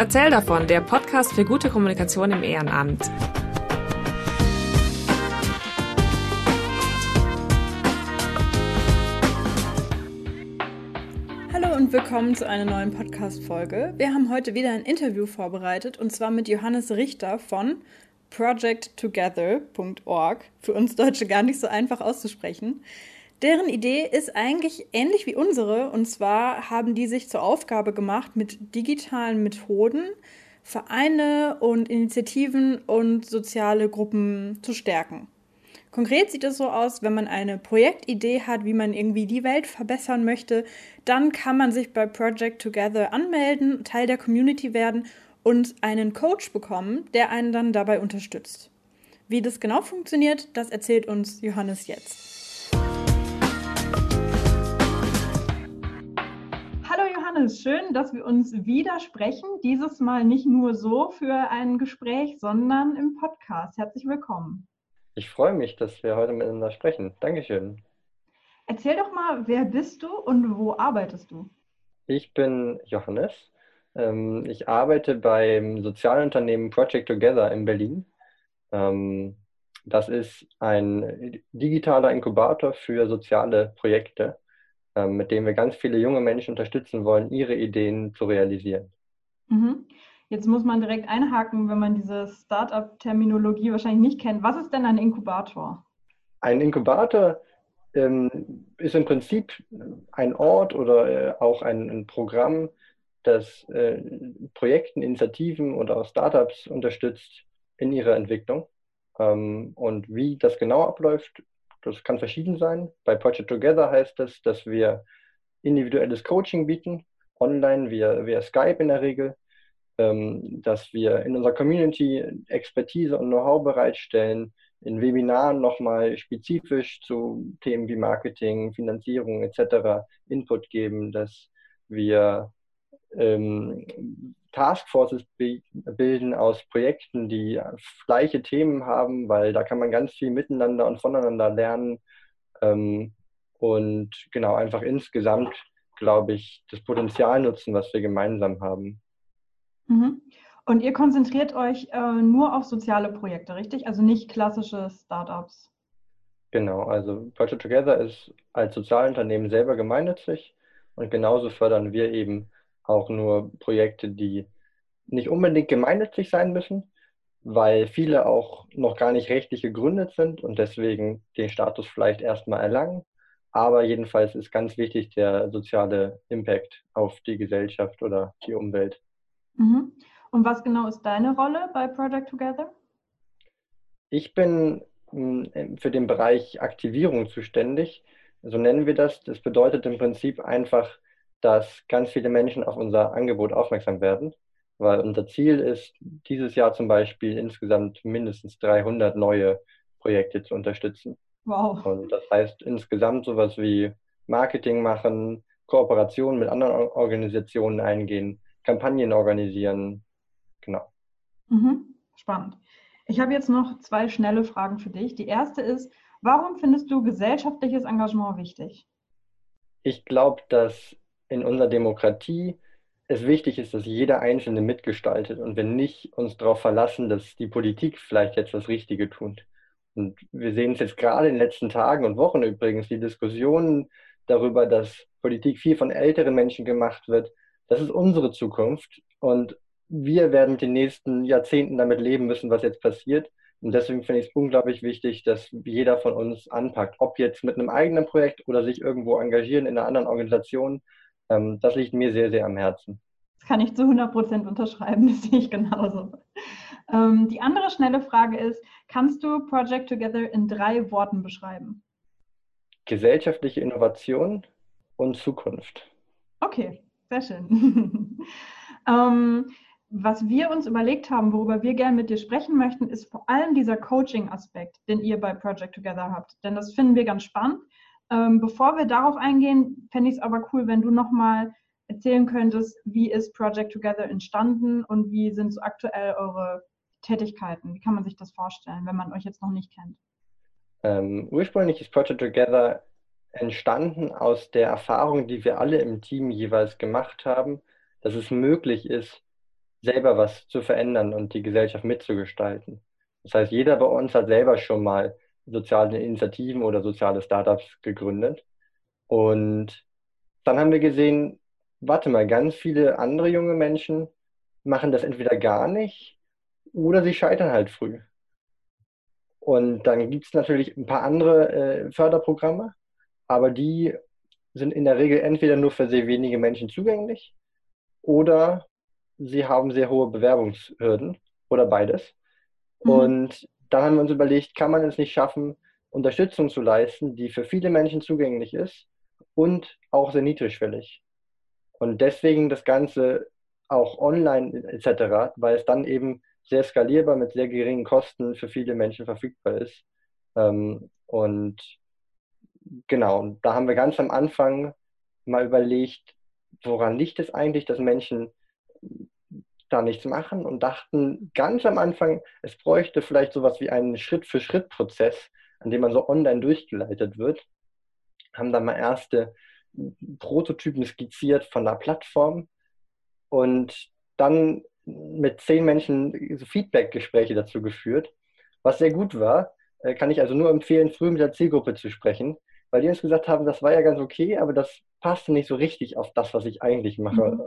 Erzähl davon, der Podcast für gute Kommunikation im Ehrenamt. Hallo und willkommen zu einer neuen Podcast-Folge. Wir haben heute wieder ein Interview vorbereitet und zwar mit Johannes Richter von projecttogether.org. Für uns Deutsche gar nicht so einfach auszusprechen. Deren Idee ist eigentlich ähnlich wie unsere. Und zwar haben die sich zur Aufgabe gemacht, mit digitalen Methoden Vereine und Initiativen und soziale Gruppen zu stärken. Konkret sieht es so aus, wenn man eine Projektidee hat, wie man irgendwie die Welt verbessern möchte, dann kann man sich bei Project Together anmelden, Teil der Community werden und einen Coach bekommen, der einen dann dabei unterstützt. Wie das genau funktioniert, das erzählt uns Johannes jetzt. Johannes, schön, dass wir uns wieder sprechen. Dieses Mal nicht nur so für ein Gespräch, sondern im Podcast. Herzlich willkommen. Ich freue mich, dass wir heute miteinander sprechen. Dankeschön. Erzähl doch mal, wer bist du und wo arbeitest du? Ich bin Johannes. Ähm, ich arbeite beim Sozialunternehmen Project Together in Berlin. Ähm, das ist ein digitaler Inkubator für soziale Projekte. Ähm, mit dem wir ganz viele junge Menschen unterstützen wollen, ihre Ideen zu realisieren. Mhm. Jetzt muss man direkt einhaken, wenn man diese Startup-Terminologie wahrscheinlich nicht kennt. Was ist denn ein Inkubator? Ein Inkubator ähm, ist im Prinzip ein Ort oder äh, auch ein, ein, Programm, das äh, Projekten, Initiativen oder auch Startups unterstützt in ihrer Entwicklung. Ähm, und wie das genau abläuft, das kann verschieden sein. Bei Project Together heißt das, dass wir individuelles Coaching bieten, online via, via Skype in der Regel, ähm, dass wir in unserer Community Expertise und Know-how bereitstellen, in Webinaren nochmal spezifisch zu Themen wie Marketing, Finanzierung etc. Input geben, dass wir ähm, Taskforces bilden aus Projekten, die gleiche Themen haben, weil da kann man ganz viel miteinander und voneinander lernen ähm, und genau einfach insgesamt, glaube ich, das Potenzial nutzen, was wir gemeinsam haben. Mhm. Und ihr konzentriert euch äh, nur auf soziale Projekte, richtig? Also nicht klassische Startups. Genau, also Project Together ist als Sozialunternehmen selber gemeinnützig und genauso fördern wir eben auch nur Projekte, die nicht unbedingt gemeinnützig sein müssen, weil viele auch noch gar nicht rechtlich gegründet sind und deswegen den Status vielleicht erstmal erlangen. Aber jedenfalls ist ganz wichtig der soziale Impact auf die Gesellschaft oder die Umwelt. Mhm. Und was genau ist deine Rolle bei Project Together? Ich bin hm, für den Bereich Aktivierung zuständig. So nennen wir das. Das bedeutet im Prinzip einfach, dass ganz viele Menschen auf unser Angebot aufmerksam werden, weil unser Ziel ist, dieses Jahr zum Beispiel insgesamt mindestens 300 neue Projekte zu unterstützen. Wow. Und das heißt insgesamt sowas wie Marketing machen, Kooperationen mit anderen Organisationen eingehen, Kampagnen organisieren. Genau. Mhm. Spannend. Ich habe jetzt noch zwei schnelle Fragen für dich. Die erste ist, warum findest du gesellschaftliches Engagement wichtig? Ich glaube, dass in unserer Demokratie es wichtig ist, dass jeder Einzelne mitgestaltet und wir nicht uns darauf verlassen, dass die Politik vielleicht jetzt das Richtige tut. Und wir sehen es jetzt gerade in den letzten Tagen und Wochen übrigens, die Diskussionen darüber, dass Politik viel von älteren Menschen gemacht wird. Das ist unsere Zukunft und wir werden mit den nächsten Jahrzehnten damit leben müssen, was jetzt passiert. Und deswegen finde ich es unglaublich wichtig, dass jeder von uns anpackt, ob jetzt mit einem eigenen Projekt oder sich irgendwo engagieren in einer anderen Organisation das liegt mir sehr, sehr am Herzen. Das kann ich zu 100 Prozent unterschreiben, das sehe ich genauso. Ähm, die andere schnelle Frage ist, kannst du Project Together in drei Worten beschreiben? Gesellschaftliche Innovation und Zukunft. Okay, sehr schön. ähm, was wir uns überlegt haben, worüber wir gerne mit dir sprechen möchten, ist vor allem dieser Coaching-Aspekt, den ihr bei Project Together habt. Denn das finden wir ganz spannend. Ähm, bevor wir darauf eingehen, fände ich es aber cool, wenn du nochmal erzählen könntest, wie ist Project Together entstanden und wie sind so aktuell eure Tätigkeiten? Wie kann man sich das vorstellen, wenn man euch jetzt noch nicht kennt? Ähm, ursprünglich ist Project Together entstanden aus der Erfahrung, die wir alle im Team jeweils gemacht haben, dass es möglich ist, selber was zu verändern und die Gesellschaft mitzugestalten. Das heißt, jeder bei uns hat selber schon mal soziale Initiativen oder soziale Startups gegründet. Und dann haben wir gesehen, warte mal, ganz viele andere junge Menschen machen das entweder gar nicht oder sie scheitern halt früh. Und dann gibt es natürlich ein paar andere äh, Förderprogramme, aber die sind in der Regel entweder nur für sehr wenige Menschen zugänglich oder sie haben sehr hohe Bewerbungshürden oder beides. Mhm. Und dann haben wir uns überlegt, kann man es nicht schaffen, Unterstützung zu leisten, die für viele Menschen zugänglich ist und auch sehr niedrigschwellig. Und deswegen das Ganze auch online etc., weil es dann eben sehr skalierbar mit sehr geringen Kosten für viele Menschen verfügbar ist. Ähm, und genau, da haben wir ganz am Anfang mal überlegt, woran liegt es eigentlich, dass Menschen da nichts machen und dachten ganz am Anfang, es bräuchte vielleicht sowas wie einen Schritt-für-Schritt-Prozess, an dem man so online durchgeleitet wird. Haben da mal erste Prototypen skizziert von der Plattform und dann mit zehn Menschen Feedback-Gespräche dazu geführt, was sehr gut war. Äh, kann ich also nur empfehlen, früh mit der Zielgruppe zu sprechen, weil die uns gesagt haben, das war ja ganz okay, aber das passte nicht so richtig auf das, was ich eigentlich mache. Mhm.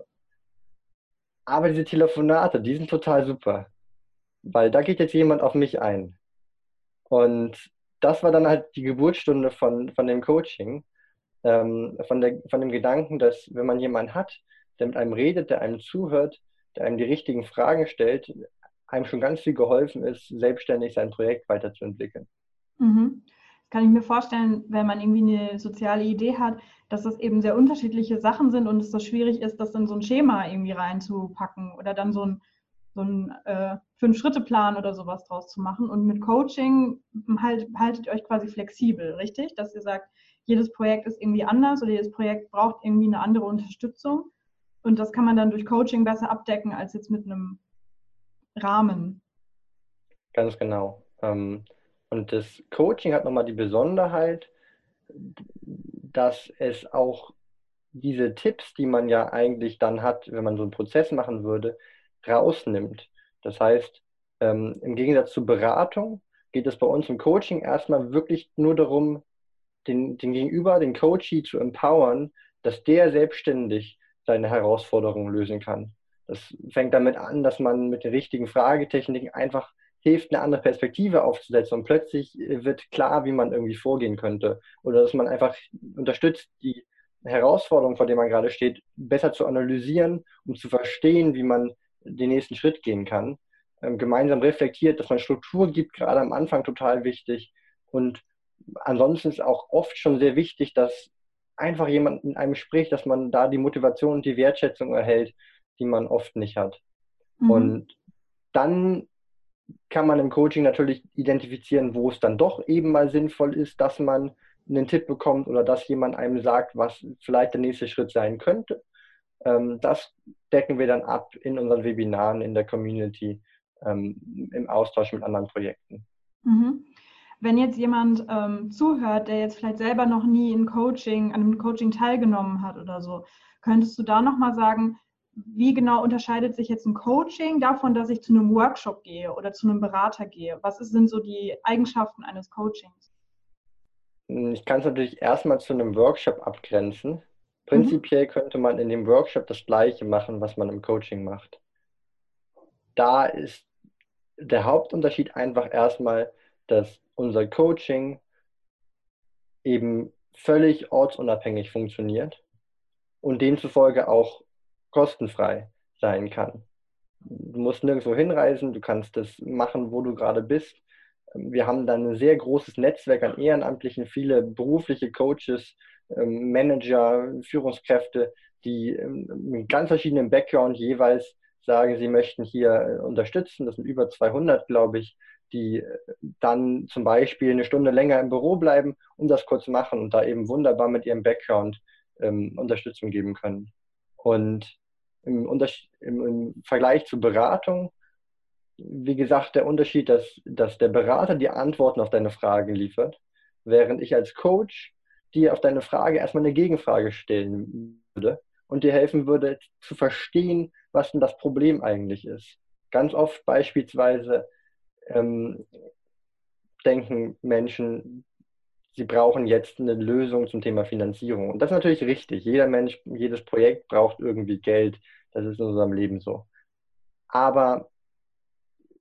Aber diese Telefonate, die sind total super, weil da geht jetzt jemand auf mich ein. Und das war dann halt die Geburtsstunde von, von dem Coaching, ähm, von, der, von dem Gedanken, dass wenn man jemanden hat, der mit einem redet, der einem zuhört, der einem die richtigen Fragen stellt, einem schon ganz viel geholfen ist, selbstständig sein Projekt weiterzuentwickeln. Mhm. Kann ich mir vorstellen, wenn man irgendwie eine soziale Idee hat, dass das eben sehr unterschiedliche Sachen sind und es so schwierig ist, das in so ein Schema irgendwie reinzupacken oder dann so ein, so ein äh, Fünf-Schritte-Plan oder sowas draus zu machen. Und mit Coaching halt, haltet ihr euch quasi flexibel, richtig? Dass ihr sagt, jedes Projekt ist irgendwie anders oder jedes Projekt braucht irgendwie eine andere Unterstützung. Und das kann man dann durch Coaching besser abdecken als jetzt mit einem Rahmen. Ganz genau. Ähm, und das Coaching hat nochmal die Besonderheit, dass es auch diese Tipps, die man ja eigentlich dann hat, wenn man so einen Prozess machen würde, rausnimmt. Das heißt, ähm, im Gegensatz zur Beratung geht es bei uns im Coaching erstmal wirklich nur darum, den, den Gegenüber, den Coachee zu empowern, dass der selbstständig seine Herausforderungen lösen kann. Das fängt damit an, dass man mit den richtigen Fragetechniken einfach hilft, eine andere Perspektive aufzusetzen und plötzlich wird klar, wie man irgendwie vorgehen könnte. Oder dass man einfach unterstützt, die Herausforderung, vor der man gerade steht, besser zu analysieren, um zu verstehen, wie man den nächsten Schritt gehen kann. Ähm, gemeinsam reflektiert, dass man Struktur gibt, gerade am Anfang total wichtig. Und ansonsten ist auch oft schon sehr wichtig, dass einfach jemand mit einem spricht, dass man da die Motivation und die Wertschätzung erhält, die man oft nicht hat. Mhm. Und dann kann man im Coaching natürlich identifizieren, wo es dann doch eben mal sinnvoll ist, dass man einen Tipp bekommt oder dass jemand einem sagt, was vielleicht der nächste Schritt sein könnte. Ähm, das decken wir dann ab in unseren Webinaren in der Community ähm, im Austausch mit anderen Projekten. Mhm. Wenn jetzt jemand ähm, zuhört, der jetzt vielleicht selber noch nie in Coaching, an einem Coaching teilgenommen hat oder so, könntest du da nochmal sagen, wie genau unterscheidet sich jetzt ein Coaching davon, dass ich zu einem Workshop gehe oder zu einem Berater gehe? Was sind so die Eigenschaften eines Coachings? Ich kann es natürlich erstmal zu einem Workshop abgrenzen. Prinzipiell mhm. könnte man in dem Workshop das Gleiche machen, was man im Coaching macht. Da ist der Hauptunterschied einfach erstmal, dass unser Coaching eben völlig ortsunabhängig funktioniert und demzufolge auch kostenfrei sein kann. Du musst nirgendwo hinreisen, du kannst das machen, wo du gerade bist. Wir haben dann ein sehr großes Netzwerk an Ehrenamtlichen, viele berufliche Coaches, ähm, Manager, Führungskräfte, die ähm, mit ganz verschiedenen Background jeweils sagen, sie möchten hier äh, unterstützen. Das sind über 200, glaube ich, die äh, dann zum Beispiel eine Stunde länger im Büro bleiben und das kurz machen und da eben wunderbar mit ihrem Background ähm, Unterstützung geben können. Und im, im, im Vergleich zur Beratung, wie gesagt, der Unterschied, dass, dass der Berater die Antworten auf deine Fragen liefert, während ich als Coach dir auf deine Frage erstmal eine Gegenfrage stellen würde und dir helfen würde zu verstehen, was denn das Problem eigentlich ist. Ganz oft beispielsweise ähm, denken Menschen, sie brauchen jetzt eine Lösung zum Thema Finanzierung. Und das ist natürlich richtig. Jeder Mensch, jedes Projekt braucht irgendwie Geld. Das ist in unserem Leben so. Aber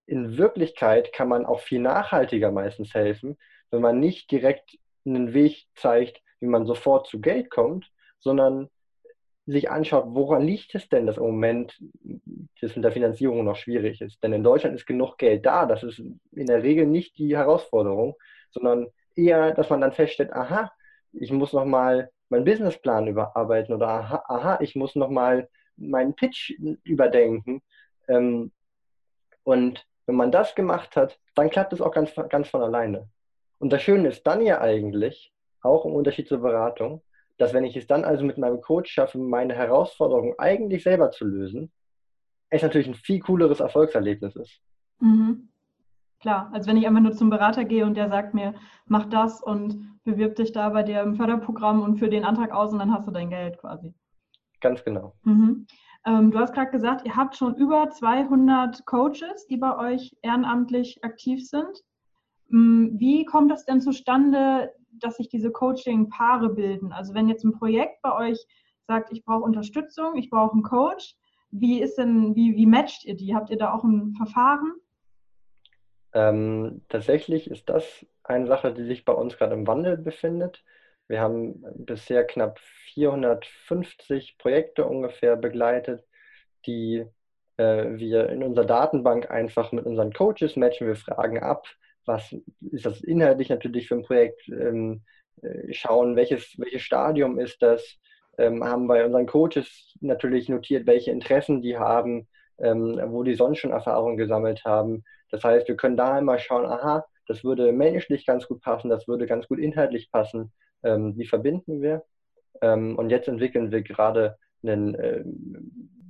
in Wirklichkeit kann man auch viel nachhaltiger meistens helfen, wenn man nicht direkt einen Weg zeigt, wie man sofort zu Geld kommt, sondern sich anschaut, woran liegt es denn, dass im Moment das mit der Finanzierung noch schwierig ist. Denn in Deutschland ist genug Geld da. Das ist in der Regel nicht die Herausforderung, sondern eher, dass man dann feststellt, aha, ich muss nochmal meinen Businessplan überarbeiten oder aha, aha ich muss nochmal meinen Pitch überdenken. Ähm, und wenn man das gemacht hat, dann klappt es auch ganz, ganz von alleine. Und das Schöne ist dann ja eigentlich, auch im Unterschied zur Beratung, dass wenn ich es dann also mit meinem Coach schaffe, meine Herausforderung eigentlich selber zu lösen, es natürlich ein viel cooleres Erfolgserlebnis ist. Mhm. Klar, als wenn ich einfach nur zum Berater gehe und der sagt mir, mach das und bewirb dich da bei dir im Förderprogramm und führ den Antrag aus und dann hast du dein Geld quasi. Ganz genau. Mhm. Ähm, du hast gerade gesagt, ihr habt schon über 200 Coaches, die bei euch ehrenamtlich aktiv sind. Mm, wie kommt das denn zustande, dass sich diese Coaching-Paare bilden? Also wenn jetzt ein Projekt bei euch sagt, ich brauche Unterstützung, ich brauche einen Coach, wie ist denn, wie, wie matcht ihr die? Habt ihr da auch ein Verfahren? Ähm, tatsächlich ist das eine Sache, die sich bei uns gerade im Wandel befindet. Wir haben bisher knapp 450 Projekte ungefähr begleitet, die äh, wir in unserer Datenbank einfach mit unseren Coaches matchen. Wir fragen ab, was ist das inhaltlich natürlich für ein Projekt, ähm, äh, schauen, welches, welches Stadium ist das, ähm, haben bei unseren Coaches natürlich notiert, welche Interessen die haben, ähm, wo die sonst schon Erfahrungen gesammelt haben. Das heißt, wir können da einmal schauen, aha, das würde menschlich ganz gut passen, das würde ganz gut inhaltlich passen. Ähm, wie verbinden wir? Ähm, und jetzt entwickeln wir gerade einen, äh,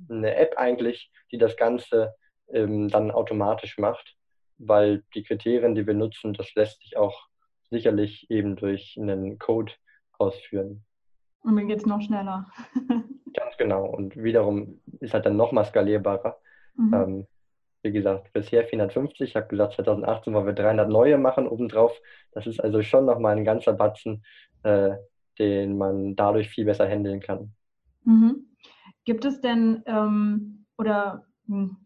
eine App eigentlich, die das Ganze ähm, dann automatisch macht weil die Kriterien, die wir nutzen, das lässt sich auch sicherlich eben durch einen Code ausführen. Und dann geht es noch schneller. Ganz genau. Und wiederum ist halt dann nochmal skalierbarer. Mhm. Wie gesagt, bisher 450. Ich habe gesagt, 2018 wollen wir 300 neue machen obendrauf. Das ist also schon nochmal ein ganzer Batzen, äh, den man dadurch viel besser handeln kann. Mhm. Gibt es denn, ähm, oder hm,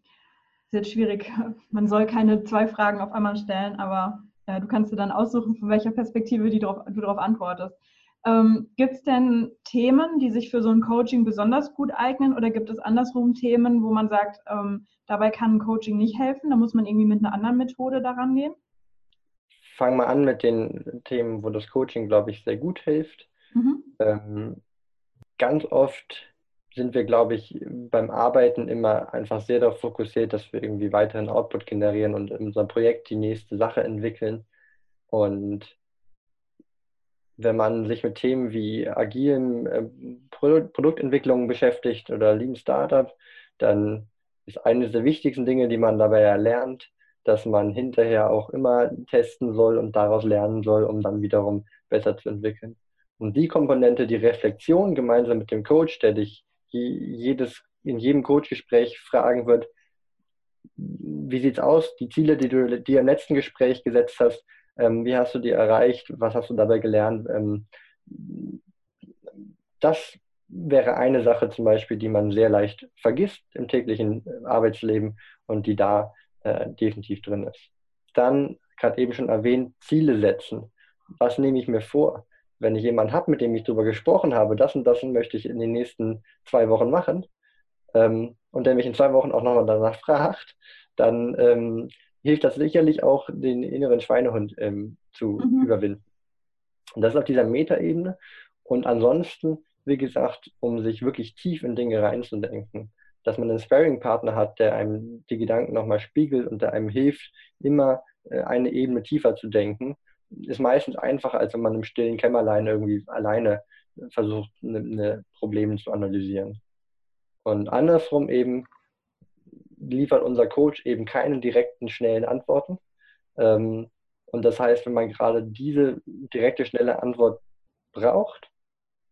ist jetzt schwierig. Man soll keine zwei Fragen auf einmal stellen, aber äh, du kannst dir dann aussuchen, von welcher Perspektive drauf, du darauf antwortest. Ähm, gibt es denn Themen, die sich für so ein Coaching besonders gut eignen oder gibt es andersrum Themen, wo man sagt, ähm, dabei kann ein Coaching nicht helfen, da muss man irgendwie mit einer anderen Methode daran gehen? Fangen wir an mit den Themen, wo das Coaching, glaube ich, sehr gut hilft. Mhm. Ähm, ganz oft sind wir, glaube ich, beim Arbeiten immer einfach sehr darauf fokussiert, dass wir irgendwie weiteren Output generieren und in unserem Projekt die nächste Sache entwickeln. Und wenn man sich mit Themen wie agilen äh, Produktentwicklung beschäftigt oder Lean Startup, dann ist eines der wichtigsten Dinge, die man dabei erlernt, dass man hinterher auch immer testen soll und daraus lernen soll, um dann wiederum besser zu entwickeln. Und die Komponente, die Reflexion gemeinsam mit dem Coach, der dich jedes, in jedem Coachgespräch fragen wird, wie sieht es aus? Die Ziele, die du dir im letzten Gespräch gesetzt hast, ähm, wie hast du die erreicht? Was hast du dabei gelernt? Ähm, das wäre eine Sache zum Beispiel, die man sehr leicht vergisst im täglichen Arbeitsleben und die da äh, definitiv drin ist. Dann, gerade eben schon erwähnt, Ziele setzen. Was nehme ich mir vor? wenn ich jemanden habe, mit dem ich darüber gesprochen habe, das und das möchte ich in den nächsten zwei Wochen machen, ähm, und der mich in zwei Wochen auch nochmal danach fragt, dann ähm, hilft das sicherlich auch, den inneren Schweinehund ähm, zu mhm. überwinden. Und das ist auf dieser Metaebene. Und ansonsten, wie gesagt, um sich wirklich tief in Dinge reinzudenken, dass man einen Sparring-Partner hat, der einem die Gedanken nochmal spiegelt und der einem hilft, immer äh, eine Ebene tiefer zu denken ist meistens einfacher, als wenn man im stillen Kämmerlein irgendwie alleine versucht, eine, eine Probleme zu analysieren. Und andersrum eben liefert unser Coach eben keine direkten, schnellen Antworten. Ähm, und das heißt, wenn man gerade diese direkte, schnelle Antwort braucht,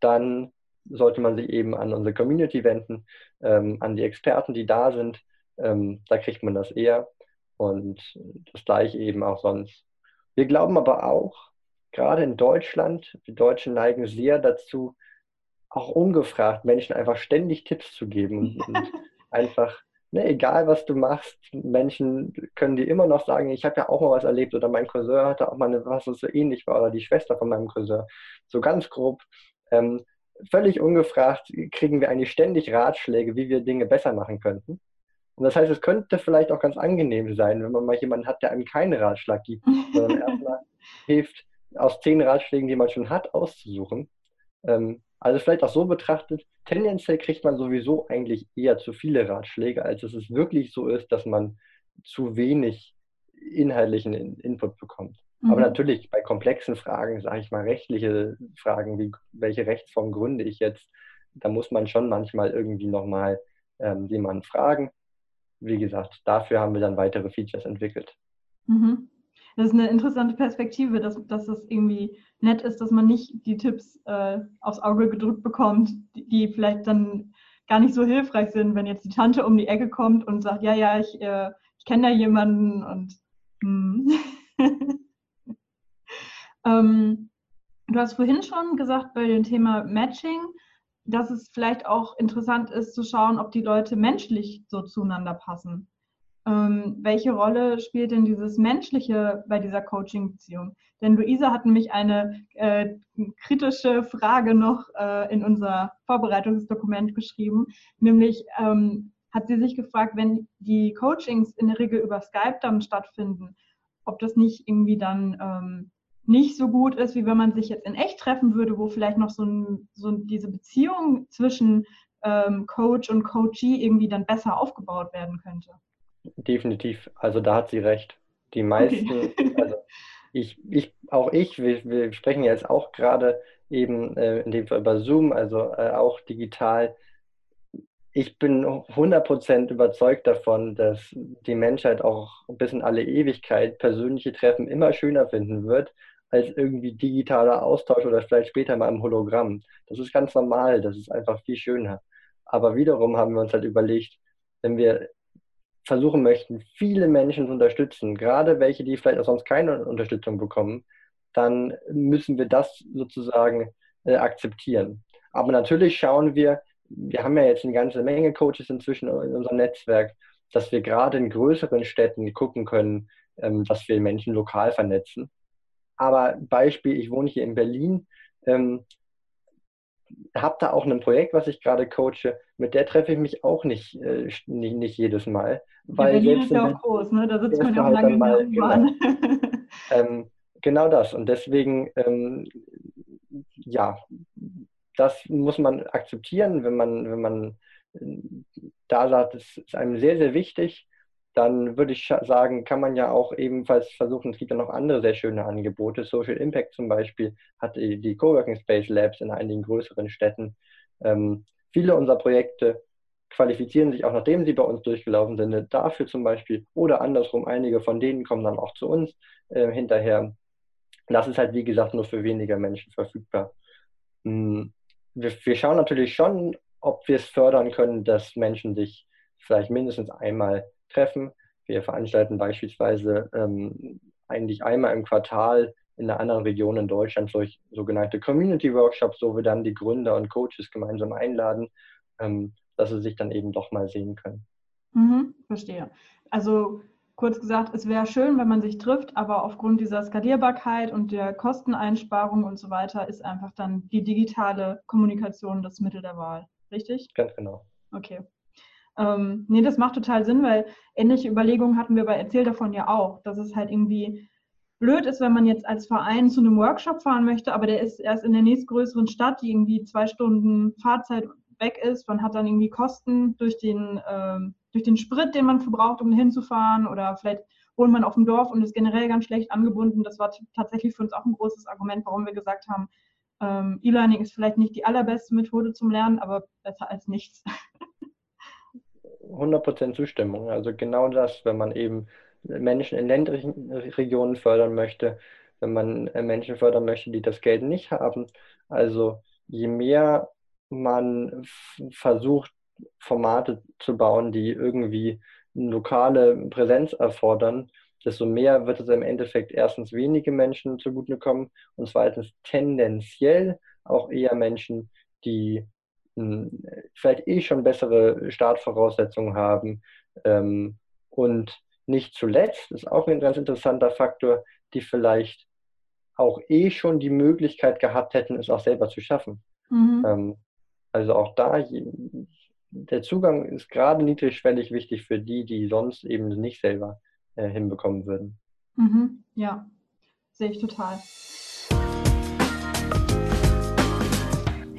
dann sollte man sich eben an unsere Community wenden, ähm, an die Experten, die da sind. Ähm, da kriegt man das eher und das gleiche eben auch sonst. Wir glauben aber auch, gerade in Deutschland, die Deutschen neigen sehr dazu, auch ungefragt Menschen einfach ständig Tipps zu geben und, und einfach, ne, egal was du machst, Menschen können dir immer noch sagen, ich habe ja auch mal was erlebt oder mein Cousin hatte auch mal eine, was so ähnlich war oder die Schwester von meinem Cousin. So ganz grob. Ähm, völlig ungefragt kriegen wir eigentlich ständig Ratschläge, wie wir Dinge besser machen könnten. Und das heißt, es könnte vielleicht auch ganz angenehm sein, wenn man mal jemanden hat, der einem keinen Ratschlag gibt, sondern erstmal hilft, aus zehn Ratschlägen, die man schon hat, auszusuchen. Ähm, also vielleicht auch so betrachtet, tendenziell kriegt man sowieso eigentlich eher zu viele Ratschläge, als dass es wirklich so ist, dass man zu wenig inhaltlichen Input bekommt. Mhm. Aber natürlich bei komplexen Fragen, sage ich mal, rechtliche Fragen, wie welche Rechtsform gründe ich jetzt, da muss man schon manchmal irgendwie nochmal ähm, jemanden fragen. Wie gesagt, dafür haben wir dann weitere Features entwickelt. Mhm. Das ist eine interessante Perspektive, dass, dass es irgendwie nett ist, dass man nicht die Tipps äh, aufs Auge gedrückt bekommt, die, die, vielleicht dann gar nicht so hilfreich sind, wenn jetzt die Tante um die Ecke kommt und sagt, ja, ja, ich, äh, ich kenne da jemanden und hm. ähm, du hast vorhin schon gesagt bei dem Thema Matching, dass es vielleicht auch interessant ist zu schauen, ob die Leute menschlich so zueinander passen. Ähm, welche Rolle spielt denn dieses Menschliche bei dieser Coaching-Beziehung? Denn Luisa hat nämlich eine äh, kritische Frage noch äh, in unser Vorbereitungsdokument geschrieben, nämlich ähm, hat sie sich gefragt, wenn die Coachings in der Regel über Skype dann stattfinden, ob das nicht irgendwie dann ähm, nicht so gut ist, wie wenn man sich jetzt in echt treffen würde, wo vielleicht noch so, ein, so diese Beziehung zwischen ähm, Coach und Coachee irgendwie dann besser aufgebaut werden könnte. Definitiv. Also da hat sie recht. Die meisten, okay. also ich, ich, auch ich, wir, wir sprechen jetzt auch gerade eben äh, in dem Fall über Zoom, also äh, auch digital. Ich bin 100% überzeugt davon, dass die Menschheit auch bis in alle Ewigkeit persönliche Treffen immer schöner finden wird, als irgendwie digitaler Austausch oder vielleicht später mal im Hologramm. Das ist ganz normal, das ist einfach viel schöner. Aber wiederum haben wir uns halt überlegt, wenn wir versuchen möchten, viele Menschen zu unterstützen, gerade welche, die vielleicht auch sonst keine Unterstützung bekommen, dann müssen wir das sozusagen äh, akzeptieren. Aber natürlich schauen wir, wir haben ja jetzt eine ganze Menge Coaches inzwischen in unserem Netzwerk, dass wir gerade in größeren Städten gucken können, ähm, dass wir Menschen lokal vernetzen. Aber Beispiel, ich wohne hier in Berlin, ähm, habe da auch ein Projekt, was ich gerade coache, mit der treffe ich mich auch nicht, äh, nicht, nicht, jedes Mal. Weil ja, Berlin ist ja auch groß, ne? da sitzt man ja auch halt lange mal, genau, ähm, genau das. Und deswegen, ähm, ja, das muss man akzeptieren, wenn man, wenn man äh, da sagt, es ist einem sehr, sehr wichtig dann würde ich sagen, kann man ja auch ebenfalls versuchen, es gibt ja noch andere sehr schöne Angebote. Social Impact zum Beispiel hat die, Coworking Space Labs in einigen größeren Städten. Ähm, viele unserer Projekte qualifizieren sich auch, nachdem sie bei uns durchgelaufen sind, dafür zum Beispiel oder andersrum. Einige von denen kommen dann auch zu uns äh, hinterher. Das ist halt, wie gesagt, nur für weniger Menschen verfügbar. Hm, wir, wir schauen natürlich schon, ob wir es fördern können, dass Menschen sich vielleicht mindestens einmal treffen. Wir veranstalten beispielsweise ähm, eigentlich einmal im Quartal in einer anderen Region in Deutschland solch sogenannte Community Workshops, wo wir dann die Gründer und Coaches gemeinsam einladen, ähm, dass sie sich dann eben doch mal sehen können. Mhm, verstehe. Also kurz gesagt, es wäre schön, wenn man sich trifft, aber aufgrund dieser Skalierbarkeit und der Kosteneinsparung und so weiter ist einfach dann die digitale Kommunikation das Mittel der Wahl. Richtig? Ganz genau. Okay. Ähm, nee, das macht total Sinn, weil ähnliche Überlegungen hatten wir bei Erzähl davon ja auch, dass es halt irgendwie blöd ist, wenn man jetzt als Verein zu einem Workshop fahren möchte, aber der ist erst in der nächstgrößeren Stadt, die irgendwie zwei Stunden Fahrzeit weg ist. Man hat dann irgendwie Kosten durch den, ähm, durch den Sprit, den man verbraucht, um hinzufahren oder vielleicht wohnt man auf dem Dorf und ist generell ganz schlecht angebunden. Das war tatsächlich für uns auch ein großes Argument, warum wir gesagt haben, ähm, E-Learning ist vielleicht nicht die allerbeste Methode zum Lernen, aber besser als nichts. 100% Zustimmung. Also genau das, wenn man eben Menschen in ländlichen Regionen fördern möchte, wenn man äh, Menschen fördern möchte, die das Geld nicht haben. Also je mehr man versucht, Formate zu bauen, die irgendwie lokale Präsenz erfordern, desto mehr wird es im Endeffekt erstens wenige Menschen zugutekommen und zweitens tendenziell auch eher Menschen, die vielleicht eh schon bessere Startvoraussetzungen haben. Ähm, und nicht zuletzt ist auch ein ganz interessanter Faktor, die vielleicht auch eh schon die Möglichkeit gehabt hätten, es auch selber zu schaffen. Mhm. Ähm, also auch da, der Zugang ist gerade niedrigschwellig wichtig für die, die sonst eben nicht selber äh, hinbekommen würden. Mhm. Ja, sehe ich total.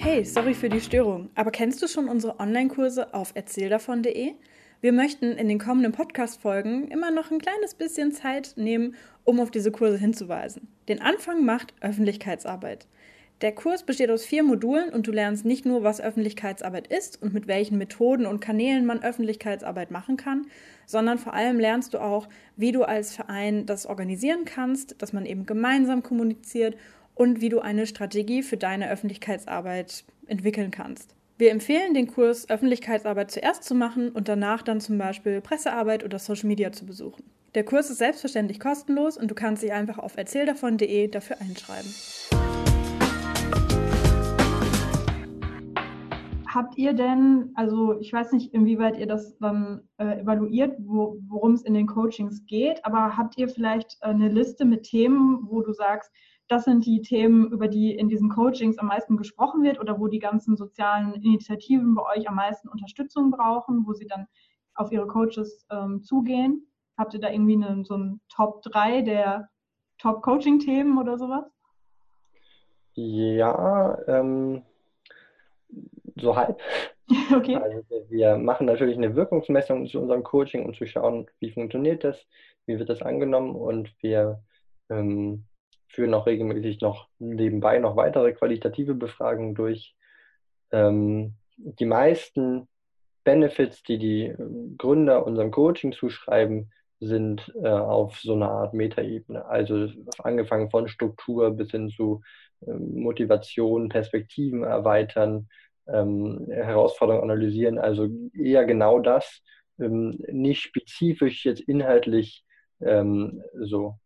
Hey, sorry für die Störung, aber kennst du schon unsere Online-Kurse auf erzähldavon.de? Wir möchten in den kommenden Podcast-Folgen immer noch ein kleines bisschen Zeit nehmen, um auf diese Kurse hinzuweisen. Den Anfang macht Öffentlichkeitsarbeit. Der Kurs besteht aus vier Modulen und du lernst nicht nur, was Öffentlichkeitsarbeit ist und mit welchen Methoden und Kanälen man Öffentlichkeitsarbeit machen kann, sondern vor allem lernst du auch, wie du als Verein das organisieren kannst, dass man eben gemeinsam kommuniziert und wie du eine Strategie für deine Öffentlichkeitsarbeit entwickeln kannst. Wir empfehlen den Kurs Öffentlichkeitsarbeit zuerst zu machen und danach dann zum Beispiel Pressearbeit oder Social Media zu besuchen. Der Kurs ist selbstverständlich kostenlos und du kannst dich einfach auf erzähldavon.de dafür einschreiben. Habt ihr denn, also ich weiß nicht, inwieweit ihr das dann äh, evaluiert, wo, worum es in den Coachings geht, aber habt ihr vielleicht äh, eine Liste mit Themen, wo du sagst, das sind die Themen, über die in diesen Coachings am meisten gesprochen wird oder wo die ganzen sozialen Initiativen bei euch am meisten Unterstützung brauchen, wo sie dann auf ihre Coaches ähm, zugehen? Habt ihr da irgendwie eine, so ein Top 3 der Top-Coaching-Themen oder sowas? Ja, ähm, so halb. Okay. Also wir machen natürlich eine Wirkungsmessung zu unserem Coaching, um zu schauen, wie funktioniert das, wie wird das angenommen und wir ähm, führen auch regelmäßig noch nebenbei noch weitere qualitative Befragungen durch. Ähm, die meisten Benefits, die die Gründer unserem Coaching zuschreiben, sind äh, auf so einer Art Metaebene. Also angefangen von Struktur bis hin zu äh, Motivation, Perspektiven erweitern, ähm, Herausforderungen analysieren. Also eher genau das, ähm, nicht spezifisch jetzt inhaltlich ähm, so.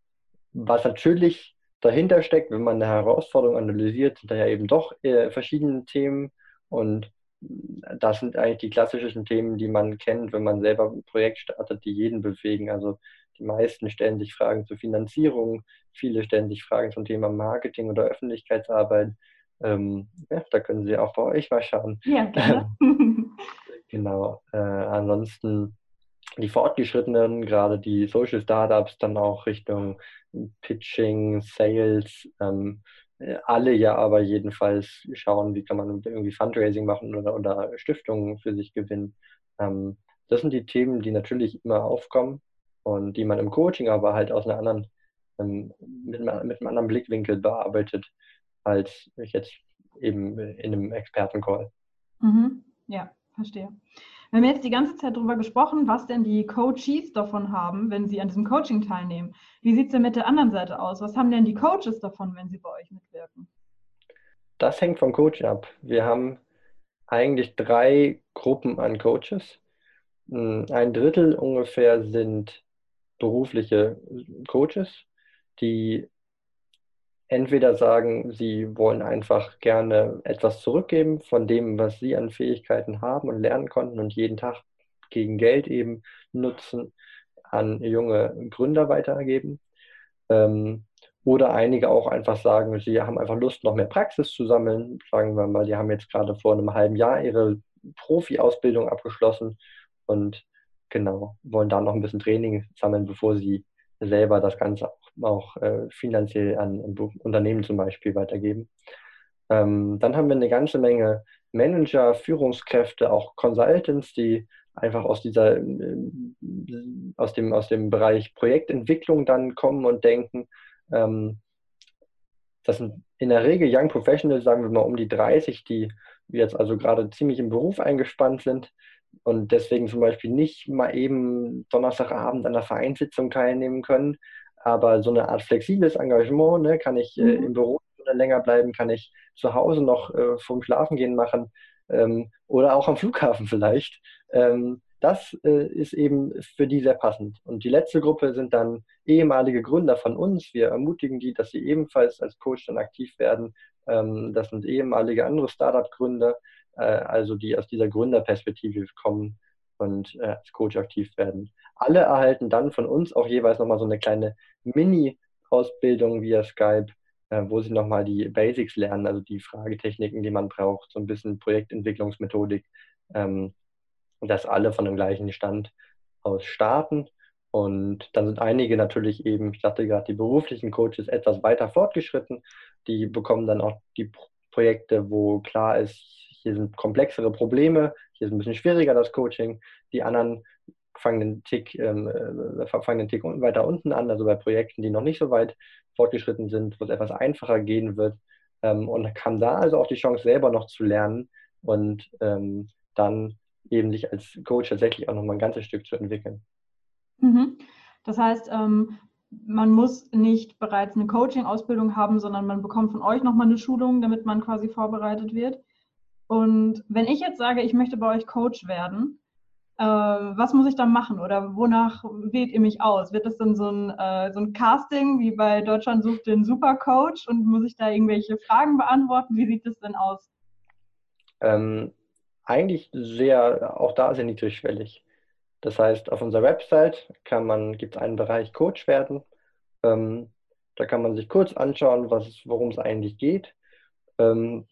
Was natürlich dahinter steckt, wenn man eine Herausforderung analysiert, sind da ja eben doch äh, verschiedene Themen und das sind eigentlich die klassischen Themen, die man kennt, wenn man selber ein Projekt startet, die jeden bewegen. Also die meisten stellen sich Fragen zur Finanzierung, viele stellen sich Fragen zum Thema Marketing oder Öffentlichkeitsarbeit. Ähm, ja, da können Sie auch bei euch mal schauen. Ja, gerne. genau. Äh, ansonsten die Fortgeschrittenen, gerade die Social Startups, dann auch Richtung Pitching, Sales, ähm, alle ja aber jedenfalls schauen, wie kann man irgendwie Fundraising machen oder, oder Stiftungen für sich gewinnen. Ähm, das sind die Themen, die natürlich immer aufkommen und die man im Coaching aber halt aus einer anderen, ähm, mit, mit einem anderen Blickwinkel bearbeitet, als jetzt eben in einem Expertencall. Mhm. Ja, verstehe. Wir haben jetzt die ganze Zeit darüber gesprochen, was denn die Coaches davon haben, wenn sie an diesem Coaching teilnehmen. Wie sieht es denn mit der anderen Seite aus? Was haben denn die Coaches davon, wenn sie bei euch mitwirken? Das hängt vom Coach ab. Wir haben eigentlich drei Gruppen an Coaches. Ein Drittel ungefähr sind berufliche Coaches, die entweder sagen, sie wollen einfach gerne etwas zurückgeben von dem, was sie an Fähigkeiten haben und lernen konnten und jeden Tag gegen Geld eben nutzen, an junge Gründer weitergeben. Ähm, oder einige auch einfach sagen, sie haben einfach Lust, noch mehr Praxis zu sammeln. Sagen wir mal, die haben jetzt gerade vor einem halben Jahr ihre Profi-Ausbildung abgeschlossen und genau, wollen da noch ein bisschen Training sammeln, bevor sie selber das Ganze auch äh, finanziell an, Unternehmen zum Beispiel weitergeben. Ähm, dann haben wir eine ganze Menge Manager, Führungskräfte, auch Consultants, die einfach aus dieser äh, aus dem aus dem Bereich Projektentwicklung dann kommen und denken. Ähm, das sind in der Regel Young Professionals, sagen wir mal um die 30, die jetzt also gerade ziemlich im Beruf eingespannt sind und deswegen zum Beispiel nicht mal eben Donnerstagabend an der Vereinssitzung teilnehmen können, aber so eine Art flexibles Engagement, ne, kann ich äh, mhm. im Büro länger bleiben, kann ich zu Hause noch äh, vom Schlafengehen machen. ähm, oder auch am Flughafen vielleicht. Ähm, das äh, ist eben für die sehr passend. Und die letzte Gruppe sind dann ehemalige Gründer von uns. Wir ermutigen die, dass sie ebenfalls als Coach dann aktiv werden. Ähm, das sind ehemalige andere Startup-Gründer, äh, also die aus dieser Gründerperspektive kommen und äh, als Coach aktiv werden. Alle erhalten dann von uns auch jeweils nochmal so eine kleine Mini-Ausbildung via Skype, äh, wo sie nochmal die Basics lernen, also die Fragetechniken, die man braucht, so ein bisschen Projektentwicklungsmethodik, ähm, dass alle von dem gleichen Stand aus starten. Und dann sind einige natürlich eben, ich dachte gerade, die beruflichen Coaches etwas weiter fortgeschritten. Die bekommen dann auch die Projekte, wo klar ist, hier sind komplexere Probleme, hier ist ein bisschen schwieriger das Coaching. Die anderen fangen den Tick, ähm, äh, fangen den Tick weiter unten an, also bei Projekten, die noch nicht so weit fortgeschritten sind, wo es etwas einfacher gehen wird. Ähm, und haben da also auch die Chance, selber noch zu lernen und ähm, dann eben sich als Coach tatsächlich auch noch mal ein ganzes Stück zu entwickeln. Mhm. Das heißt, ähm, man muss nicht bereits eine Coaching-Ausbildung haben, sondern man bekommt von euch nochmal eine Schulung, damit man quasi vorbereitet wird. Und wenn ich jetzt sage, ich möchte bei euch Coach werden, äh, was muss ich dann machen oder wonach wählt ihr mich aus? Wird das dann so ein, äh, so ein Casting wie bei Deutschland sucht den Supercoach und muss ich da irgendwelche Fragen beantworten? Wie sieht das denn aus? Ähm, eigentlich sehr, auch da sehr niedrigschwellig. Das heißt, auf unserer Website gibt es einen Bereich Coach werden. Ähm, da kann man sich kurz anschauen, worum es eigentlich geht. Ähm,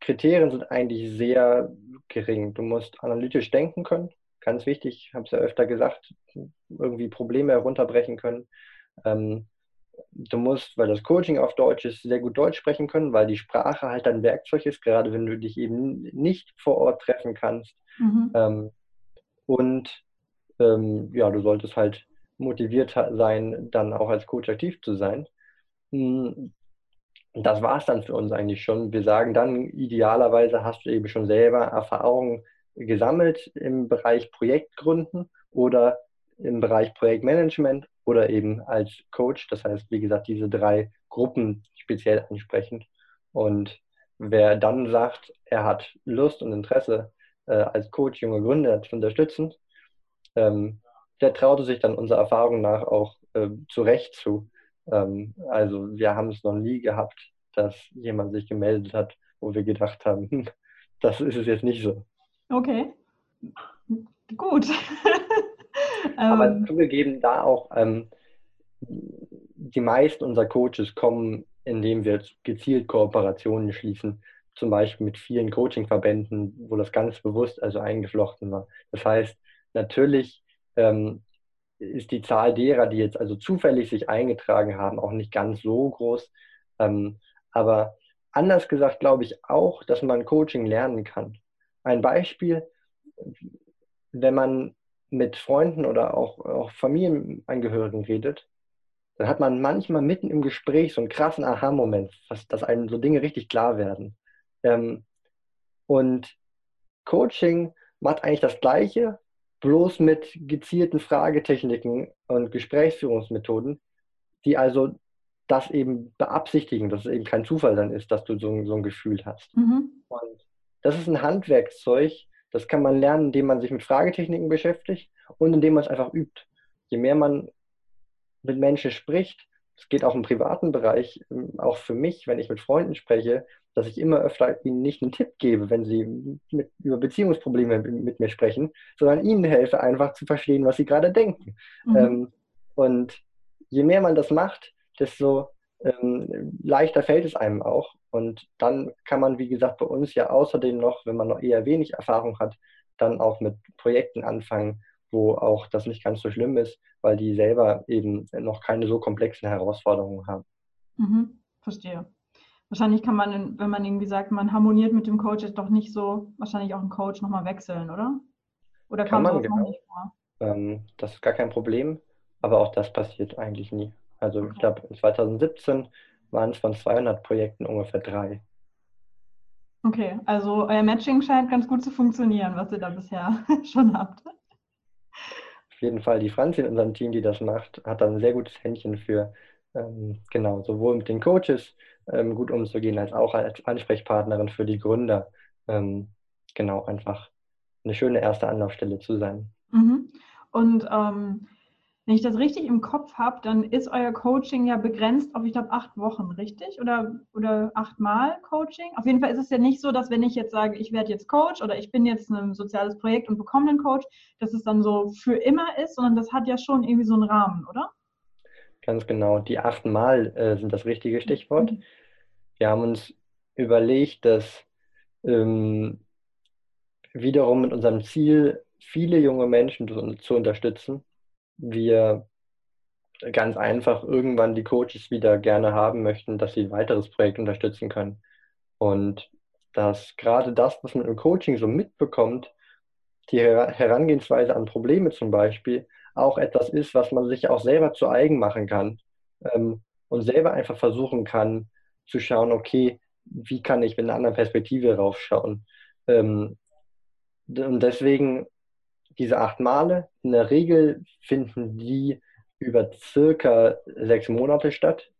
Kriterien sind eigentlich sehr gering. Du musst analytisch denken können, ganz wichtig, ich habe es ja öfter gesagt, irgendwie Probleme herunterbrechen können. Ähm, du musst, weil das Coaching auf Deutsch ist, sehr gut Deutsch sprechen können, weil die Sprache halt ein Werkzeug ist, gerade wenn du dich eben nicht vor Ort treffen kannst. Mhm. Ähm, und ähm, ja, du solltest halt motiviert sein, dann auch als Coach aktiv zu sein. Das war es dann für uns eigentlich schon. Wir sagen dann, idealerweise hast du eben schon selber Erfahrungen gesammelt im Bereich Projektgründen oder im Bereich Projektmanagement oder eben als Coach. Das heißt, wie gesagt, diese drei Gruppen speziell ansprechend. Und wer dann sagt, er hat Lust und Interesse, äh, als Coach junge Gründer zu unterstützen, ähm, der traute sich dann unserer Erfahrung nach auch äh, zu Recht zu. Ähm, also wir haben es noch nie gehabt, dass jemand sich gemeldet hat, wo wir gedacht haben, das ist es jetzt nicht so. Okay, gut. Aber ähm. zugegeben, da auch ähm, die meisten unserer Coaches kommen, indem wir gezielt Kooperationen schließen, zum Beispiel mit vielen Coachingverbänden, wo das ganz bewusst also eingeflochten war. Das heißt, natürlich ähm, ist die Zahl derer, die jetzt also zufällig sich eingetragen haben, auch nicht ganz so groß. Ähm, aber anders gesagt glaube ich auch, dass man Coaching lernen kann. Ein Beispiel, wenn man mit Freunden oder auch, auch Familienangehörigen redet, dann hat man manchmal mitten im Gespräch so einen krassen Aha-Moment, dass einem so Dinge richtig klar werden. Ähm, und Coaching macht eigentlich das Gleiche, bloß mit gezielten Fragetechniken und Gesprächsführungsmethoden, die also das eben beabsichtigen, dass es eben kein Zufall dann ist, dass du so, so ein Gefühl hast. Mhm. Und das ist ein Handwerkszeug, das kann man lernen, indem man sich mit Fragetechniken beschäftigt und indem man es einfach übt. Je mehr man mit Menschen spricht, es geht auch im privaten Bereich, ähm, auch für mich, wenn ich mit Freunden spreche, dass ich immer öfter ihnen nicht einen Tipp gebe, wenn sie mit, über Beziehungsprobleme mit mir sprechen, sondern ihnen helfe, einfach zu verstehen, was sie gerade denken. Mhm. Ähm, und je mehr man das macht, desto ähm, leichter fällt es einem auch. Und dann kann man, wie gesagt, bei uns ja außerdem noch, wenn man noch eher wenig Erfahrung hat, dann auch mit Projekten anfangen, wo auch das nicht ganz so schlimm ist, weil die selber eben noch keine so komplexen Herausforderungen haben. Mhm, verstehe. Wahrscheinlich kann man, wenn man irgendwie sagt, man harmoniert mit dem Coach, ist doch nicht so, wahrscheinlich auch einen Coach nochmal wechseln, oder? Oder kann man genau. noch nicht vor? Ähm, das ist gar kein Problem, aber auch das passiert eigentlich nie. Also okay. ich glaube, 2017 waren es von 200 Projekten ungefähr drei. Okay, also euer Matching scheint ganz gut zu funktionieren, was ihr da bisher schon habt. Auf jeden Fall, die Franzi in unserem Team, die das macht, hat dann ein sehr gutes Händchen für, ähm, genau, sowohl mit den Coaches ähm, gut umzugehen, als auch als Ansprechpartnerin für die Gründer. Ähm, genau einfach eine schöne erste Anlaufstelle zu sein. Mhm. Und ähm, wenn ich das richtig im Kopf habe, dann ist euer Coaching ja begrenzt auf, ich glaube, acht Wochen, richtig? Oder, oder achtmal Coaching? Auf jeden Fall ist es ja nicht so, dass wenn ich jetzt sage, ich werde jetzt Coach oder ich bin jetzt ein soziales Projekt und bekomme einen Coach, dass es dann so für immer ist, sondern das hat ja schon irgendwie so einen Rahmen, oder? Ganz genau. Die achtmal äh, sind das richtige Stichwort. Mhm. Wir haben uns überlegt, dass ähm, wiederum mit unserem Ziel, viele junge Menschen zu, zu unterstützen, wir ganz einfach irgendwann die Coaches wieder gerne haben möchten, dass sie ein weiteres Projekt unterstützen können. Und dass gerade das, was man im Coaching so mitbekommt, die Herangehensweise an Probleme zum Beispiel, auch etwas ist, was man sich auch selber zu eigen machen kann ähm, und selber einfach versuchen kann zu schauen, okay, wie kann ich mit einer anderen Perspektive raufschauen. Ähm, und deswegen diese acht Male, in der Regel finden die über circa sechs Monate statt.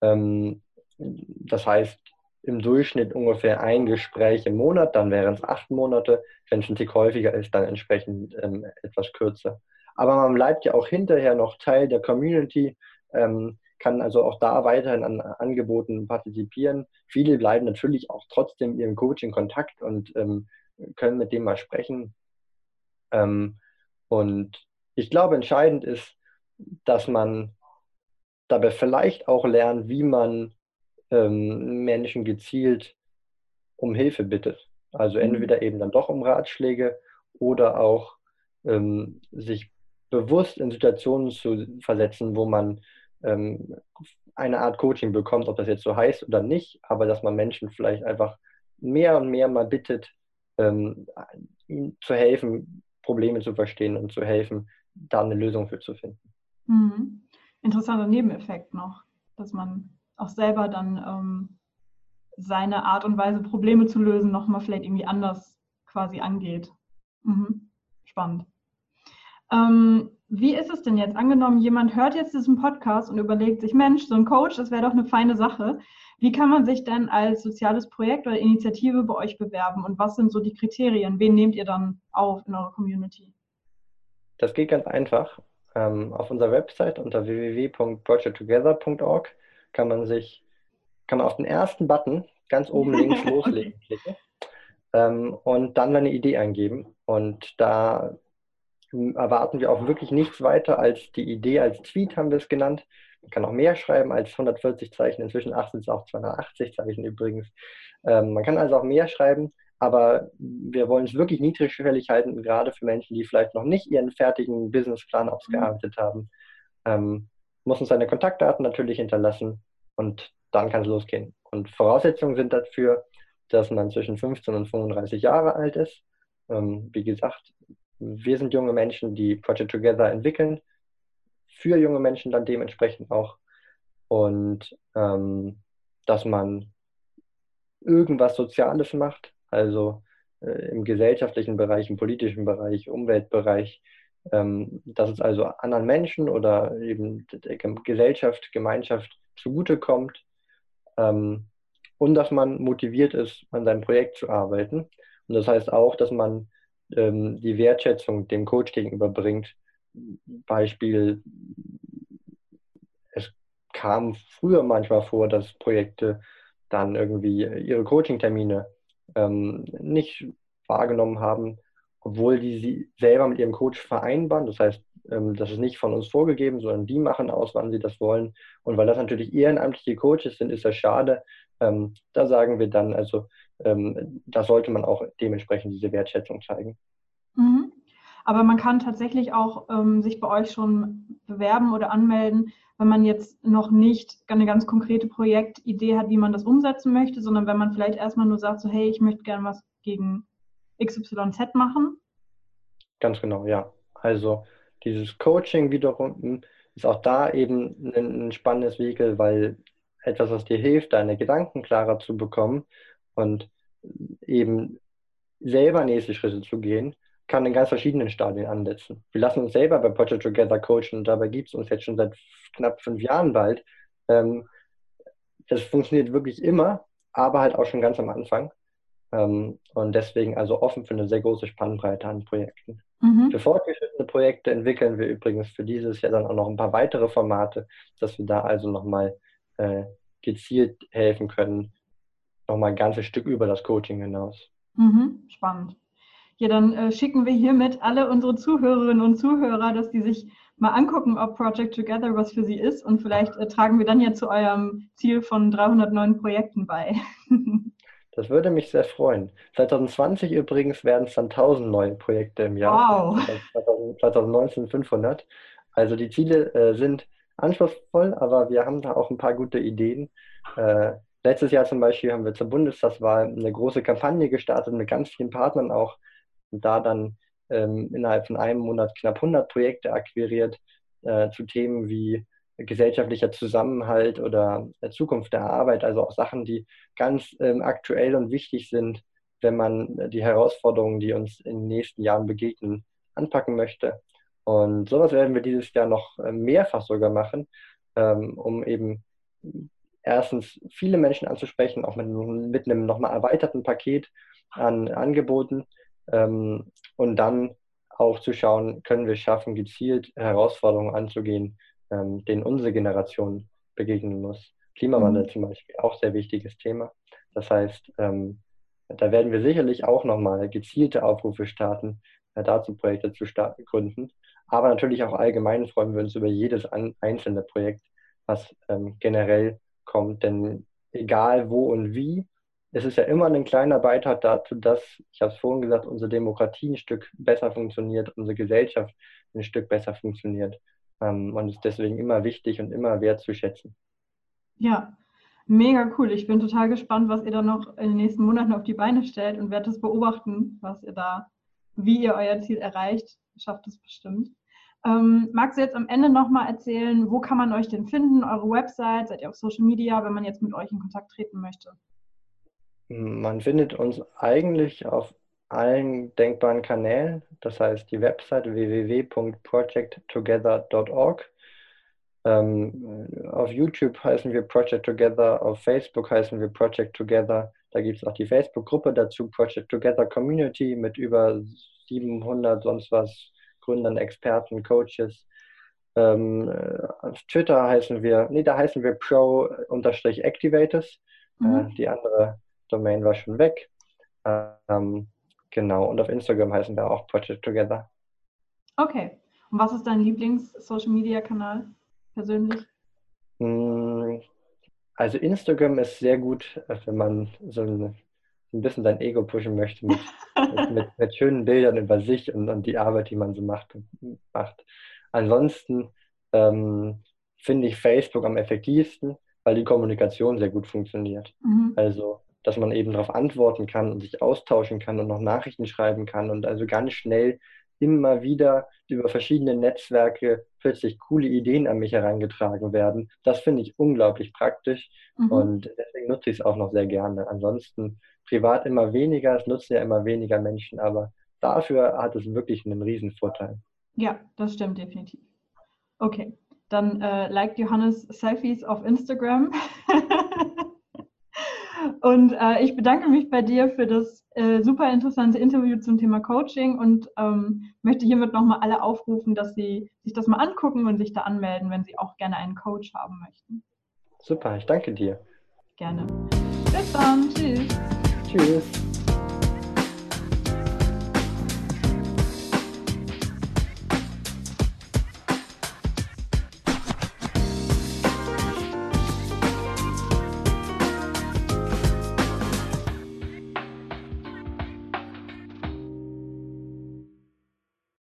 Ähm, das heißt, im Durchschnitt ungefähr ein Gespräch im Monat, dann wären es acht Monate. Wenn es ein Tick häufiger ist, dann entsprechend ähm, etwas kürzer. Aber man bleibt ja auch hinterher noch Teil der Community, ähm, kann also auch da weiterhin an Angeboten partizipieren. Viele bleiben natürlich auch trotzdem ihrem Coach in Kontakt und ähm, können mit dem mal sprechen. Ähm, und ich glaube, entscheidend ist, dass man dabei vielleicht auch lernt, wie man ähm, Menschen gezielt um Hilfe bittet. Also mhm. entweder eben dann doch um Ratschläge oder auch ähm, sich bewusst in Situationen zu versetzen, wo man ähm, eine Art Coaching bekommt, ob das jetzt so heißt oder nicht, aber dass man Menschen vielleicht einfach mehr und mehr mal bittet, ähm, ihnen zu helfen, Probleme zu verstehen und zu helfen, da eine Lösung für zu finden. Mhm. Interessanter Nebeneffekt noch, dass man auch selber dann ähm, seine Art und Weise, Probleme zu lösen, nochmal vielleicht irgendwie anders quasi angeht. Mhm. Spannend. Ähm, wie ist es denn jetzt? Angenommen, jemand hört jetzt diesen Podcast und überlegt sich, Mensch, so ein Coach, das wäre doch eine feine Sache. Wie kann man sich denn als soziales Projekt oder Initiative bei euch bewerben und was sind so die Kriterien? Wen nehmt ihr dann auf in eurer Community? Das geht ganz einfach. Ähm, auf unserer Website unter www.projecttogether.org kann man sich, kann man auf den ersten Button ganz oben links loslegen klicken ähm, und dann eine Idee eingeben. Und da erwarten wir auch wirklich nichts weiter als die Idee als Tweet, haben wir es genannt. Man kann auch mehr schreiben als 140 Zeichen. Inzwischen 8 sind es auch 280 Zeichen übrigens. Ähm, man kann also auch mehr schreiben, aber wir wollen es wirklich niedrigschwellig halten, gerade für Menschen, die vielleicht noch nicht ihren fertigen Businessplan ausgearbeitet haben. Ähm, muss uns seine Kontaktdaten natürlich hinterlassen und dann kann es losgehen. Und Voraussetzungen sind dafür, dass man zwischen 15 und 35 Jahre alt ist. Ähm, wie gesagt, wir sind junge Menschen, die Project Together entwickeln, für junge Menschen dann dementsprechend auch. Und ähm, dass man irgendwas Soziales macht, also äh, im gesellschaftlichen Bereich, im politischen Bereich, Umweltbereich, ähm, dass es also anderen Menschen oder eben der Gesellschaft, Gemeinschaft zugutekommt ähm, und dass man motiviert ist, an seinem Projekt zu arbeiten. Und das heißt auch, dass man ähm, die Wertschätzung dem Coach gegenüberbringt. Beispiel, es kam früher manchmal vor, dass Projekte dann irgendwie ihre Coaching-Termine ähm, nicht wahrgenommen haben, obwohl die sie selber mit ihrem Coach vereinbaren. Das heißt, ähm, das ist nicht von uns vorgegeben, sondern die machen aus, wann sie das wollen. Und weil das natürlich ehrenamtliche Coaches sind, ist das schade. Ähm, da sagen wir dann, also ähm, da sollte man auch dementsprechend diese Wertschätzung zeigen. Mhm. Aber man kann tatsächlich auch ähm, sich bei euch schon bewerben oder anmelden, wenn man jetzt noch nicht eine ganz konkrete Projektidee hat, wie man das umsetzen möchte, sondern wenn man vielleicht erstmal nur sagt, so hey, ich möchte gerne was gegen XYZ machen. Ganz genau, ja. Also dieses Coaching wiederum ist auch da eben ein, ein spannendes Vehikel, weil etwas, was dir hilft, deine Gedanken klarer zu bekommen und eben selber nächste Schritte zu gehen, kann in ganz verschiedenen Stadien ansetzen. Wir lassen uns selber bei Project Together coachen und dabei gibt es uns jetzt schon seit knapp fünf Jahren bald. Ähm, das funktioniert wirklich immer, aber halt auch schon ganz am Anfang. Ähm, und deswegen also offen für eine sehr große Spannbreite an Projekten. Mhm. Für fortgeschrittene Projekte entwickeln wir übrigens für dieses Jahr dann auch noch ein paar weitere Formate, dass wir da also nochmal äh, gezielt helfen können, nochmal ein ganzes Stück über das Coaching hinaus. Mhm. Spannend. Ja, dann äh, schicken wir hiermit alle unsere Zuhörerinnen und Zuhörer, dass die sich mal angucken, ob Project Together was für sie ist. Und vielleicht äh, tragen wir dann ja zu eurem Ziel von 309 Projekten bei. Das würde mich sehr freuen. 2020 übrigens werden es dann 1000 neue Projekte im Jahr. Wow. 2019 500. Also die Ziele äh, sind anspruchsvoll, aber wir haben da auch ein paar gute Ideen. Äh, letztes Jahr zum Beispiel haben wir zur Bundestagswahl eine große Kampagne gestartet mit ganz vielen Partnern auch und da dann ähm, innerhalb von einem Monat knapp 100 Projekte akquiriert äh, zu Themen wie gesellschaftlicher Zusammenhalt oder Zukunft der Arbeit, also auch Sachen, die ganz ähm, aktuell und wichtig sind, wenn man die Herausforderungen, die uns in den nächsten Jahren begegnen, anpacken möchte. Und sowas werden wir dieses Jahr noch äh, mehrfach sogar machen, ähm, um eben erstens viele Menschen anzusprechen, auch mit, mit einem nochmal erweiterten Paket an Angeboten ähm, und dann auch zu schauen, können wir schaffen, gezielt Herausforderungen anzugehen, ähm, denen unsere Generation begegnen muss. Klimawandel mhm. zum Beispiel, auch sehr wichtiges Thema. Das heißt, ähm, da werden wir sicherlich auch nochmal gezielte Aufrufe starten, äh, dazu Projekte zu starten, gründen. Aber natürlich auch allgemein freuen wir uns über jedes an, einzelne Projekt, was ähm, generell kommt. Denn egal wo und wie, es ist ja immer ein kleiner Beitrag dazu, dass, ich habe es vorhin gesagt, unsere Demokratie ein Stück besser funktioniert, unsere Gesellschaft ein Stück besser funktioniert. Ähm, und ist deswegen immer wichtig und immer wert zu schätzen. Ja, mega cool. Ich bin total gespannt, was ihr da noch in den nächsten Monaten auf die Beine stellt und werde das beobachten, was ihr da, wie ihr euer Ziel erreicht. Schafft es bestimmt. Ähm, magst du jetzt am Ende nochmal erzählen, wo kann man euch denn finden, eure Website, seid ihr auf Social Media, wenn man jetzt mit euch in Kontakt treten möchte? Man findet uns eigentlich auf allen denkbaren Kanälen. Das heißt, die Website www.projecttogether.org. Ähm, auf YouTube heißen wir Project Together, auf Facebook heißen wir Project Together. Da gibt es auch die Facebook-Gruppe dazu, Project Together Community mit über 700 sonst was Gründern, Experten, Coaches. Ähm, auf Twitter heißen wir, nee, da heißen wir Pro-Activators. Mhm. Äh, die andere Domain war schon weg. Ähm, Genau, und auf Instagram heißen wir auch Project Together. Okay. Und was ist dein Lieblings-Social-Media-Kanal persönlich? Hm, also Instagram ist sehr gut, äh, wenn man so ein, ein bisschen sein Ego pushen möchte mit, mit, mit, schönen Bildern über sich und, und, die Arbeit, die man so macht. macht. Ansonsten ähm, finde ich Facebook am effektivsten, weil die Kommunikation sehr gut funktioniert. Mhm. Also dass man eben darauf antworten kann und sich austauschen kann und noch Nachrichten schreiben kann und also ganz schnell immer wieder über verschiedene Netzwerke plötzlich coole Ideen an mich herangetragen werden. Das finde ich unglaublich praktisch mhm. und deswegen nutze ich es auch noch sehr gerne. Ansonsten privat immer weniger, es nutzen ja immer weniger Menschen, aber dafür hat es wirklich einen riesen Vorteil. Ja, das stimmt definitiv. Okay, dann äh, liked Johannes Selfies auf Instagram. Und äh, ich bedanke mich bei dir für das äh, super interessante Interview zum Thema Coaching und ähm, möchte hiermit nochmal alle aufrufen, dass sie sich das mal angucken und sich da anmelden, wenn sie auch gerne einen Coach haben möchten. Super, ich danke dir. Gerne. Bis dann. Tschüss. Tschüss.